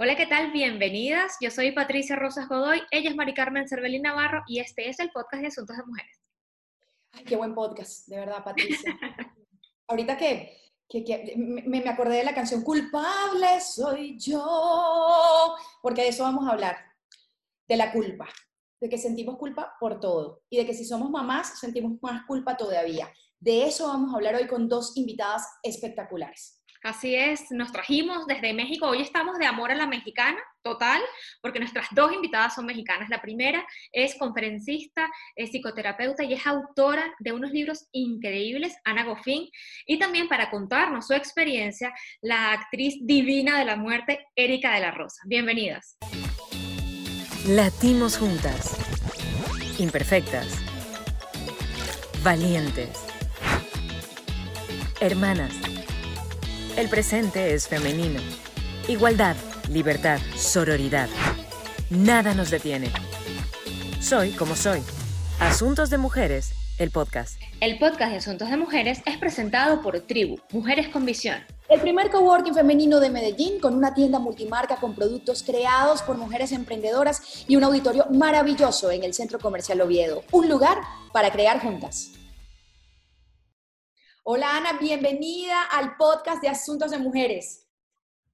Hola, ¿qué tal? Bienvenidas. Yo soy Patricia Rosas Godoy, ella es Mari Carmen Cervelín Navarro y este es el podcast de Asuntos de Mujeres. Ay, qué buen podcast, de verdad, Patricia. Ahorita que, que, me, me, acordé de la canción Culpable soy yo, porque de eso vamos a hablar, de la culpa, de que sentimos culpa por todo y de que si somos mamás sentimos más culpa todavía. De eso vamos a hablar hoy con dos invitadas espectaculares. Así es, nos trajimos desde México, hoy estamos de amor a la mexicana, total, porque nuestras dos invitadas son mexicanas. La primera es conferencista, es psicoterapeuta y es autora de unos libros increíbles, Ana Goffin, y también para contarnos su experiencia, la actriz divina de la muerte, Erika de la Rosa. Bienvenidas. Latimos juntas, imperfectas, valientes, hermanas el presente es femenino. Igualdad, libertad, sororidad. Nada nos detiene. Soy como soy. Asuntos de Mujeres, el podcast. El podcast de Asuntos de Mujeres es presentado por Tribu, Mujeres con Visión. El primer coworking femenino de Medellín con una tienda multimarca con productos creados por mujeres emprendedoras y un auditorio maravilloso en el Centro Comercial Oviedo. Un lugar para crear juntas. Hola Ana, bienvenida al podcast de Asuntos de Mujeres.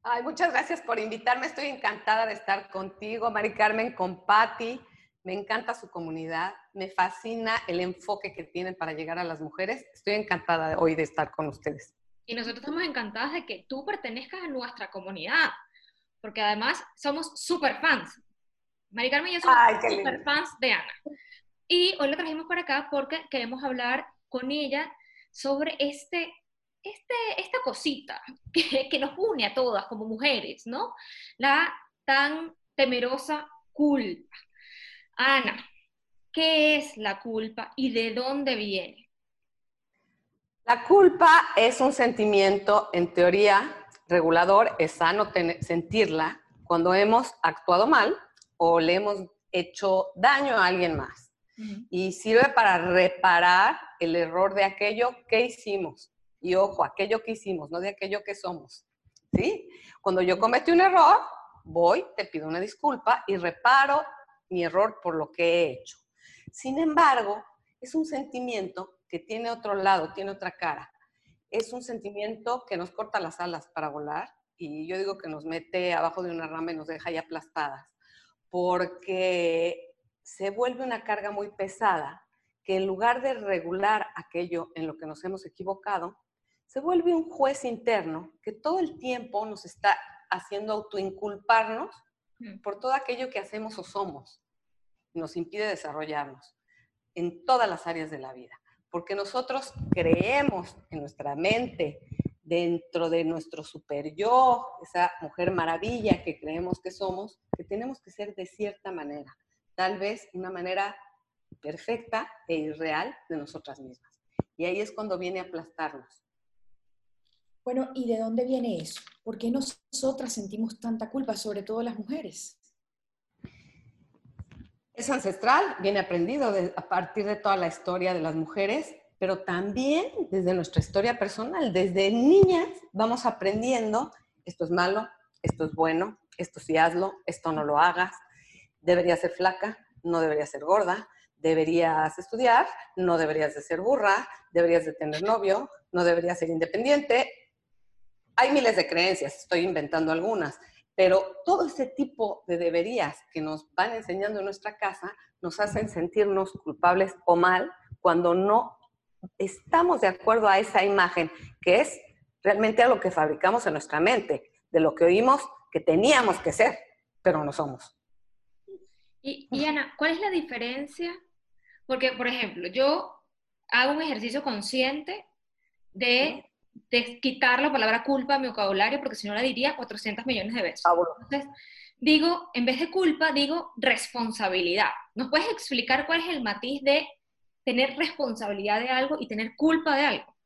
Ay, muchas gracias por invitarme. Estoy encantada de estar contigo, Mari Carmen, con Patti. Me encanta su comunidad. Me fascina el enfoque que tienen para llegar a las mujeres. Estoy encantada hoy de estar con ustedes. Y nosotros estamos encantadas de que tú pertenezcas a nuestra comunidad, porque además somos super fans. Mari Carmen y yo somos super fans de Ana. Y hoy la trajimos para acá porque queremos hablar con ella sobre este, este, esta cosita que, que, nos une a todas como mujeres, ¿no? La tan temerosa culpa. Ana, ¿qué es la culpa y de dónde viene? La culpa es un sentimiento, en teoría, regulador, es sano sentirla cuando hemos actuado mal o le hemos hecho daño a alguien más y sirve para reparar el error de aquello que hicimos. Y ojo, aquello que hicimos, no de aquello que somos. ¿Sí? Cuando yo cometí un error, voy, te pido una disculpa y reparo mi error por lo que he hecho. Sin embargo, es un sentimiento que tiene otro lado, tiene otra cara. Es un sentimiento que nos corta las alas para volar y yo digo que nos mete abajo de una rama y nos deja ahí aplastadas, porque se vuelve una carga muy pesada que en lugar de regular aquello en lo que nos hemos equivocado, se vuelve un juez interno que todo el tiempo nos está haciendo autoinculparnos mm. por todo aquello que hacemos o somos. Nos impide desarrollarnos en todas las áreas de la vida. Porque nosotros creemos en nuestra mente, dentro de nuestro super yo, esa mujer maravilla que creemos que somos, que tenemos que ser de cierta manera tal vez una manera perfecta e irreal de nosotras mismas. Y ahí es cuando viene a aplastarnos. Bueno, ¿y de dónde viene eso? ¿Por qué nosotras sentimos tanta culpa, sobre todo las mujeres? Es ancestral, viene aprendido a partir de toda la historia de las mujeres, pero también desde nuestra historia personal. Desde niñas vamos aprendiendo, esto es malo, esto es bueno, esto sí hazlo, esto no lo hagas, deberías ser flaca, no deberías ser gorda, deberías estudiar, no deberías de ser burra, deberías de tener novio, no deberías ser independiente. Hay miles de creencias, estoy inventando algunas, pero todo ese tipo de deberías que nos van enseñando en nuestra casa nos hacen sentirnos culpables o mal cuando no estamos de acuerdo a esa imagen, que es realmente a lo que fabricamos en nuestra mente, de lo que oímos que teníamos que ser, pero no somos. Y, Ana, ¿cuál es la diferencia? Porque, por ejemplo, yo hago un ejercicio consciente de, quitar la palabra culpa a mi vocabulario, porque si no la diría 400 millones de veces. Entonces, digo, en vez de culpa, digo responsabilidad. ¿Nos puedes explicar cuál es el matiz de tener responsabilidad de algo y tener culpa de algo?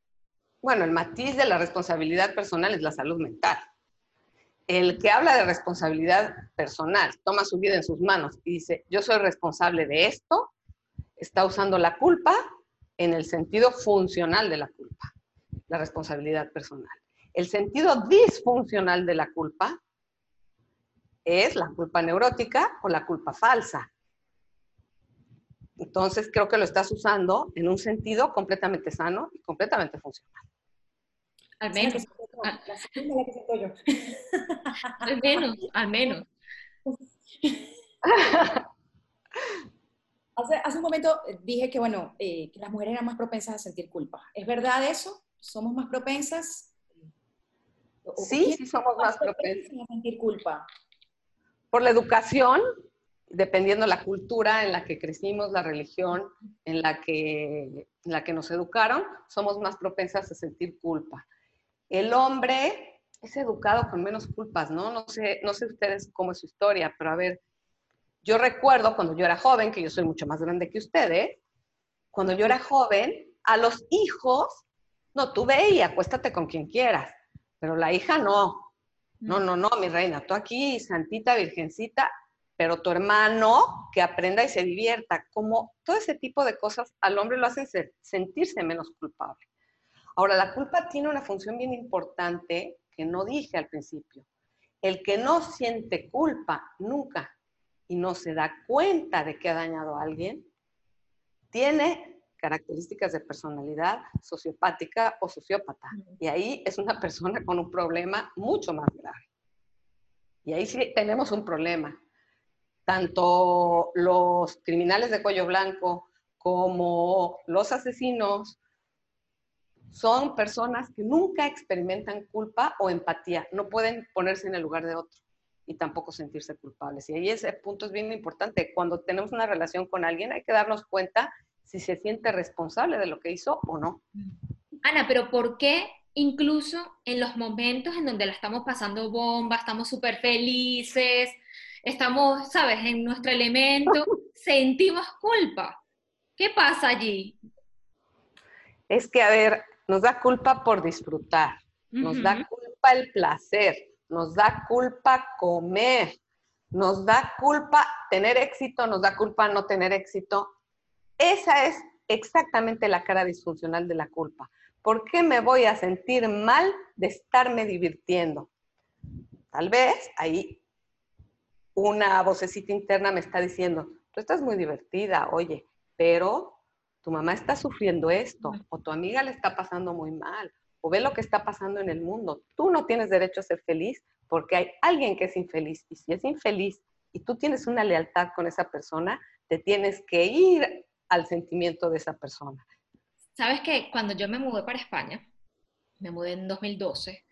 Bueno, el matiz de la responsabilidad personal es la salud mental el que habla de responsabilidad personal, toma su vida en sus manos y dice, yo soy responsable de esto, está usando la culpa en el sentido funcional de la culpa, la responsabilidad personal. El sentido disfuncional de la culpa es la culpa neurótica o la culpa falsa. Entonces creo que lo estás usando en un sentido completamente sano y completamente funcional. Al menos. Ah. Al menos, al menos. Hace, un momento dije que, bueno, eh, que las mujeres eran más propensas a sentir culpa. ¿Es verdad eso? ¿Somos más propensas? Sí, sí somos más propensas a sentir culpa. Por la educación, dependiendo la cultura en la que crecimos, la religión en la que, en la que nos educaron, somos más propensas a sentir culpa. El hombre es educado con menos culpas, ¿no? No sé, no sé ustedes cómo es su historia, pero a ver, yo recuerdo cuando yo era joven, que yo soy mucho más grande que ustedes, cuando yo era joven, a los hijos, no, tú ve y acuéstate con quien quieras, pero la hija no. No, no, no, mi reina, tú aquí, santita, virgencita, pero tu hermano que aprenda y se divierta, como todo ese tipo de cosas al hombre lo hacen sentirse menos culpable. Ahora, la culpa tiene una función bien importante que no dije al principio. El que no siente culpa nunca y no se da cuenta de que ha dañado a alguien, tiene características de personalidad sociopática o sociópata. Y ahí es una persona con un problema mucho más grave. Y ahí sí tenemos un problema. Tanto los criminales de cuello blanco como los asesinos son personas que nunca experimentan culpa o empatía, no pueden ponerse en el lugar de otro y tampoco sentirse culpables. Y ahí ese punto es bien importante. Cuando tenemos una relación con alguien hay que darnos cuenta si se siente responsable de lo que hizo o no. Ana, pero ¿por qué incluso en los momentos en donde la estamos pasando bomba, estamos súper felices, estamos, sabes, en nuestro elemento, sentimos culpa? ¿Qué pasa allí? Es que, a ver, nos da culpa por disfrutar, nos da culpa el placer, nos da culpa comer, nos da culpa tener éxito, nos da culpa no tener éxito. Esa es exactamente la cara disfuncional de la culpa. ¿Por qué me voy a sentir mal de estarme divirtiendo? Tal vez ahí una vocecita interna me está diciendo, tú estás muy divertida, oye, pero tu mamá está sufriendo esto, o tu amiga le está pasando muy mal, o ve lo que está pasando en el mundo. Tú no tienes derecho a ser feliz porque hay alguien que es infeliz. Y si es infeliz y tú tienes una lealtad con esa persona, te tienes que ir al sentimiento de esa persona. Sabes que cuando yo me mudé para España, me mudé en 2012,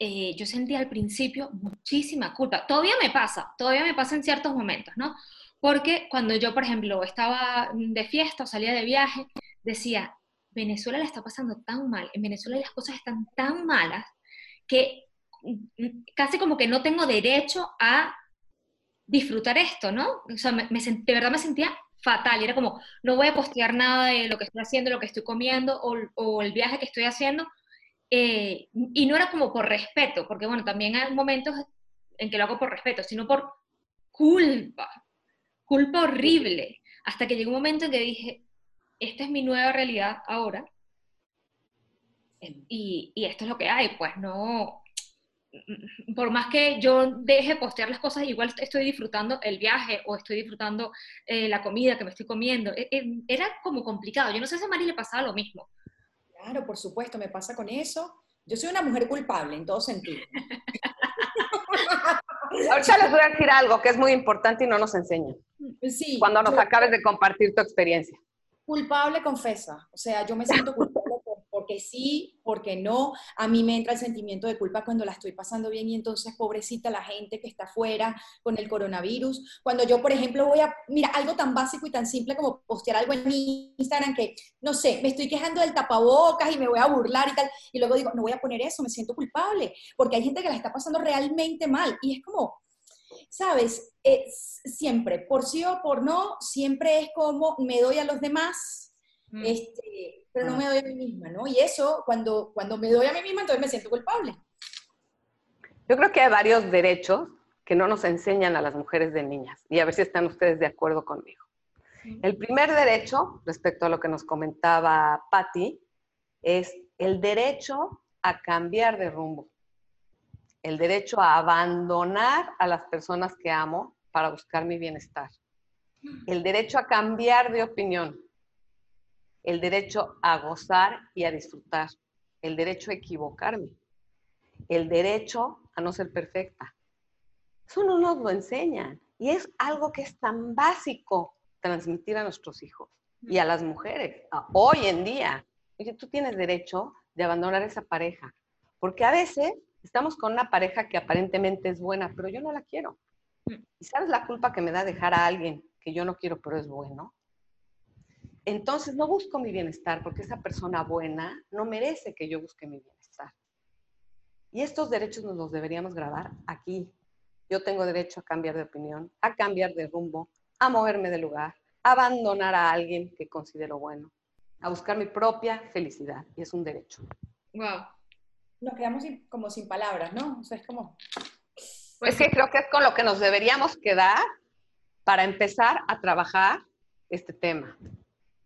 eh, yo sentí al principio muchísima culpa. Todavía me pasa, todavía me pasa en ciertos momentos, ¿no? Porque cuando yo, por ejemplo, estaba de fiesta o salía de viaje, decía, Venezuela la está pasando tan mal, en Venezuela las cosas están tan malas que casi como que no tengo derecho a disfrutar esto, ¿no? O sea, de verdad me sentía fatal, y era como, no voy a postear nada de lo que estoy haciendo, lo que estoy comiendo o, el viaje que estoy haciendo, eh, y no era como por respeto, porque bueno, también hay momentos en que lo hago por respeto, sino por culpa, culpa horrible, hasta que llegó un momento en que dije, esta es mi nueva realidad ahora, y, y esto es lo que hay, pues no, por más que yo deje postear las cosas, igual estoy disfrutando el viaje o estoy disfrutando eh, la comida que me estoy comiendo. E, e, era como complicado. Yo no sé si a Mari le pasaba lo mismo. Claro, por supuesto, me pasa con eso. Yo soy una mujer culpable en todo sentido. Ahorita les voy a decir algo que es muy importante y no nos enseñan. Sí. Cuando nos acabes de compartir tu experiencia. Culpable confesa. O sea, yo me siento culpable porque sí, porque no. A mí me entra el sentimiento de culpa cuando la estoy pasando bien y entonces pobrecita la gente que está afuera con el coronavirus. Cuando yo, por ejemplo, voy a, mira, algo tan básico y tan simple como postear algo en mi Instagram que, no sé, me estoy quejando del tapabocas y me voy a burlar y tal, y luego digo, no voy a poner eso, me siento culpable, porque hay gente que la está pasando realmente mal y es como, ¿sabes? siempre, por sí o por no, siempre es como me doy a los demás, mm. este, pero no ah. me doy a mí misma, ¿no? Y eso, cuando, cuando me doy a mí misma, entonces me siento culpable. Yo creo que hay varios derechos que no nos enseñan a las mujeres de niñas, y a ver si están ustedes de acuerdo conmigo. El primer derecho, respecto a lo que nos comentaba Patti, es el derecho a cambiar de rumbo. El derecho a abandonar a las personas que amo para buscar mi bienestar, el derecho a cambiar de opinión, el derecho a gozar y a disfrutar, el derecho a equivocarme, el derecho a no ser perfecta. Eso no nos lo enseñan. Y es algo que es tan básico transmitir a nuestros hijos y a las mujeres hoy en día. Oye, tú tienes derecho de abandonar esa pareja, porque a veces estamos con una pareja que aparentemente es buena, pero yo no la quiero. ¿Y sabes la culpa que me da dejar a alguien que yo no quiero, pero es bueno? Entonces no busco mi bienestar porque esa persona buena no merece que yo busque mi bienestar. Y estos derechos nos los deberíamos grabar aquí. Yo tengo derecho a cambiar de opinión, a cambiar de rumbo, a moverme de lugar, a abandonar a alguien que considero bueno, a buscar mi propia felicidad. Y es un derecho. Wow. Nos quedamos como sin palabras, ¿no? O sea, es como... Pues que creo que es con lo que nos deberíamos quedar para empezar a trabajar este tema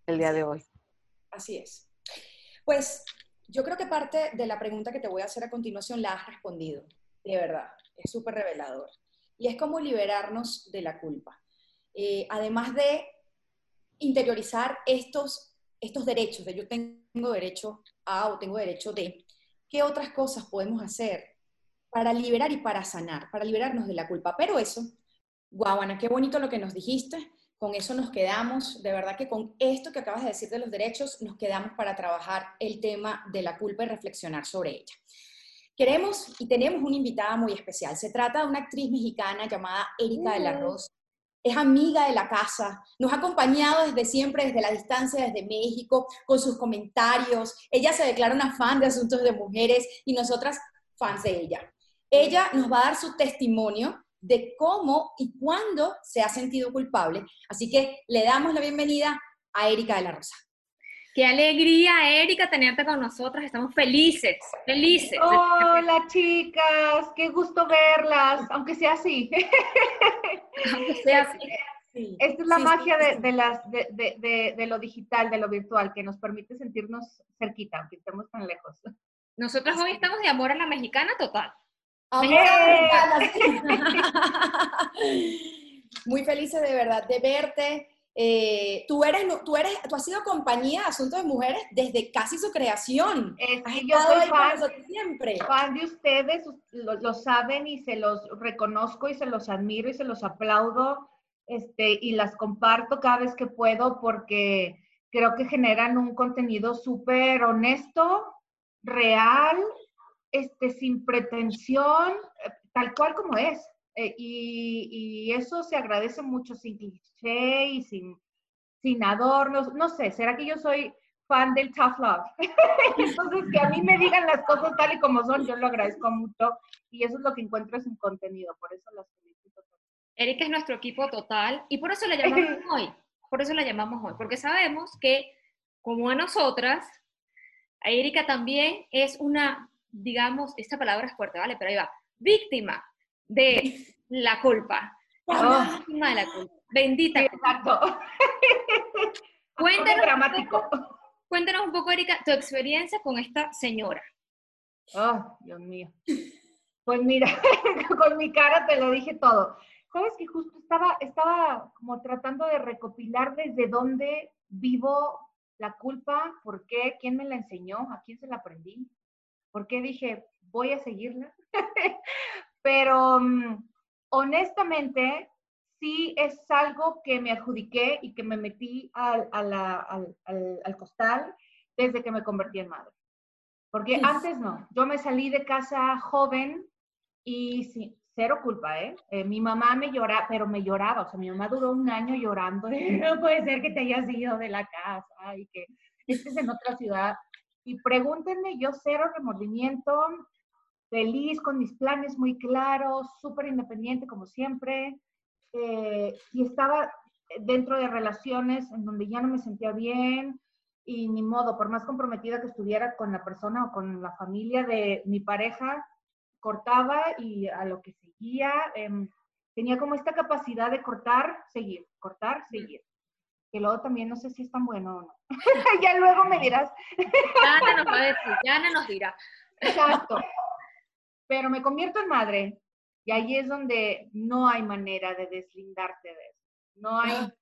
el día de hoy. Así es. Pues yo creo que parte de la pregunta que te voy a hacer a continuación la has respondido, de verdad, es súper revelador. Y es cómo liberarnos de la culpa. Eh, además de interiorizar estos, estos derechos, de yo tengo derecho a o tengo derecho de, ¿qué otras cosas podemos hacer para liberar y para sanar, para liberarnos de la culpa? Pero eso, guau, Ana, qué bonito lo que nos dijiste con eso nos quedamos, de verdad que con esto que acabas de decir de los derechos, nos quedamos para trabajar el tema de la culpa y reflexionar sobre ella. Queremos y tenemos una invitada muy especial. Se trata de una actriz mexicana llamada Erika de la. Rosa. Es amiga de la casa, nos ha acompañado desde siempre, desde la distancia, desde México, con sus comentarios. Ella se declara una fan de asuntos de mujeres y nosotras fans de ella. Ella nos va a dar su testimonio de cómo y cuándo se ha sentido culpable. Así que le damos la bienvenida a Erika de la Rosa. Qué alegría, Erika, tenerte con nosotras. Estamos felices, felices. Hola, chicas. Qué gusto verlas, aunque sea así. aunque sea así. Esta es la magia De, las, de, lo digital, de lo virtual, que nos permite sentirnos cerquita, aunque estemos tan lejos. Nosotros hoy estamos de amor a la mexicana total. Muy felices de verdad de verte. Eh, tú, eres, tú, eres, tú has sido compañía de Asuntos de Mujeres desde casi su creación. yo soy fan, siempre. fan de ustedes, lo, saben y se los reconozco y se los admiro y se los aplaudo este, y las comparto cada vez que puedo porque creo que generan un contenido súper honesto, real este, sin pretensión, eh, tal cual como es. Eh, y, eso se agradece mucho sin cliché y sin, sin adornos. No sé, ¿será que yo soy fan del tough love? Entonces, que a mí me digan las cosas tal y como son, yo lo agradezco mucho. Y eso es lo que encuentro en contenido, por eso las felicito. Erika es nuestro equipo total y por eso la llamamos hoy. Por eso la llamamos hoy, porque sabemos que, como a nosotras, a Erika también es una digamos, esta palabra es fuerte, ¿vale? Pero ahí va, víctima de la culpa. víctima de la culpa. Bendita. exacto. Cuéntanos, dramático. cuéntanos un poco, Erika, tu experiencia con esta señora. Oh, Dios mío. Pues mira, con mi cara te lo dije todo. Sabes que justo estaba, estaba como tratando de recopilar desde dónde vivo la culpa, por qué, quién me la enseñó, a quién se la aprendí porque dije, voy a seguirla. Pero mm, honestamente, sí es algo que me adjudiqué y que me metí al, al, costal desde que me convertí en madre. Porque antes no, yo me salí de casa joven y sí, cero culpa, ¿eh? ¿eh? Mi mamá me lloraba, pero me lloraba, o sea, mi mamá duró un año llorando, no puede ser que te hayas ido de la casa y que estés en otra ciudad. Y pregúntenme, yo cero remordimiento, feliz con mis planes muy claros, súper independiente como siempre. Eh, y estaba dentro de relaciones en donde ya no me sentía bien y ni modo, por más comprometida que estuviera con la persona o con la familia de mi pareja, cortaba y a lo que seguía, em, tenía como esta capacidad de cortar, seguir, cortar, seguir que luego también no sé si es tan bueno o no. ya luego me dirás. Ya nos va a decir, nos dirá. Exacto. Pero me convierto en madre y ahí es donde no hay manera de deslindarte de eso. No hay... Ah.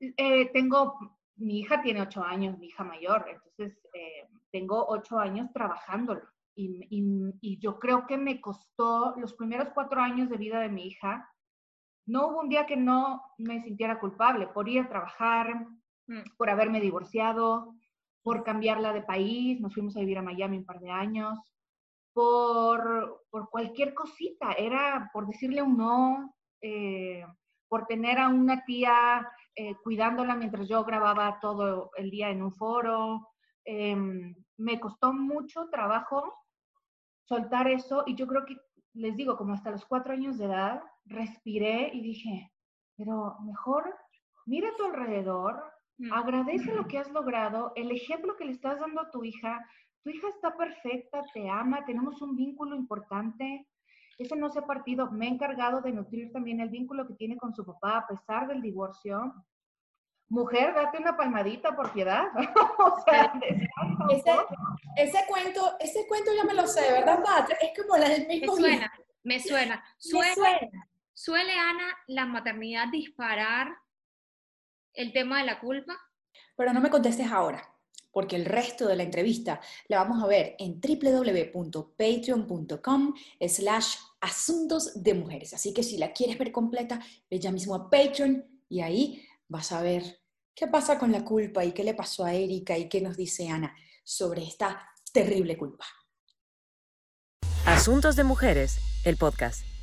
Eh, tengo, mi hija tiene ocho años, mi hija mayor, entonces eh, tengo ocho años trabajándolo. Y, y, yo creo que me costó los primeros cuatro años de vida de mi hija. No hubo un día que no me sintiera culpable por ir a trabajar, mm. por haberme divorciado, por cambiarla de país. Nos fuimos a vivir a Miami un par de años por, por cualquier cosita, era por decirle un no, eh, por tener a una tía eh, cuidándola mientras yo grababa todo el día en un foro. Em, me costó mucho trabajo soltar eso y yo creo que, les digo, como hasta los cuatro años de edad, respiré y dije, pero mejor mira a tu alrededor, mm. agradece lo que has logrado, el ejemplo que le estás dando a tu hija, tu hija está perfecta, te ama, tenemos un vínculo importante. Ese no se ha partido. Me he encargado de nutrir también el vínculo que tiene con su papá a pesar del divorcio. Mujer, date una palmadita por piedad. o sea, ese, cuento, ese cuento ya me lo sé, ¿verdad, Pat? Es como la del mismo. Me suena, me suena. Suele, suena. ¿Suele, Ana, la maternidad disparar el tema de la culpa? Pero no me contestes ahora porque el resto de la entrevista la vamos a ver en www.patreon.com slash asuntos de mujeres. Así que si la quieres ver completa, ve ya mismo a Patreon y ahí vas a ver qué pasa con la culpa y qué le pasó a Erika y qué nos dice Ana sobre esta terrible culpa. Asuntos de mujeres, el podcast.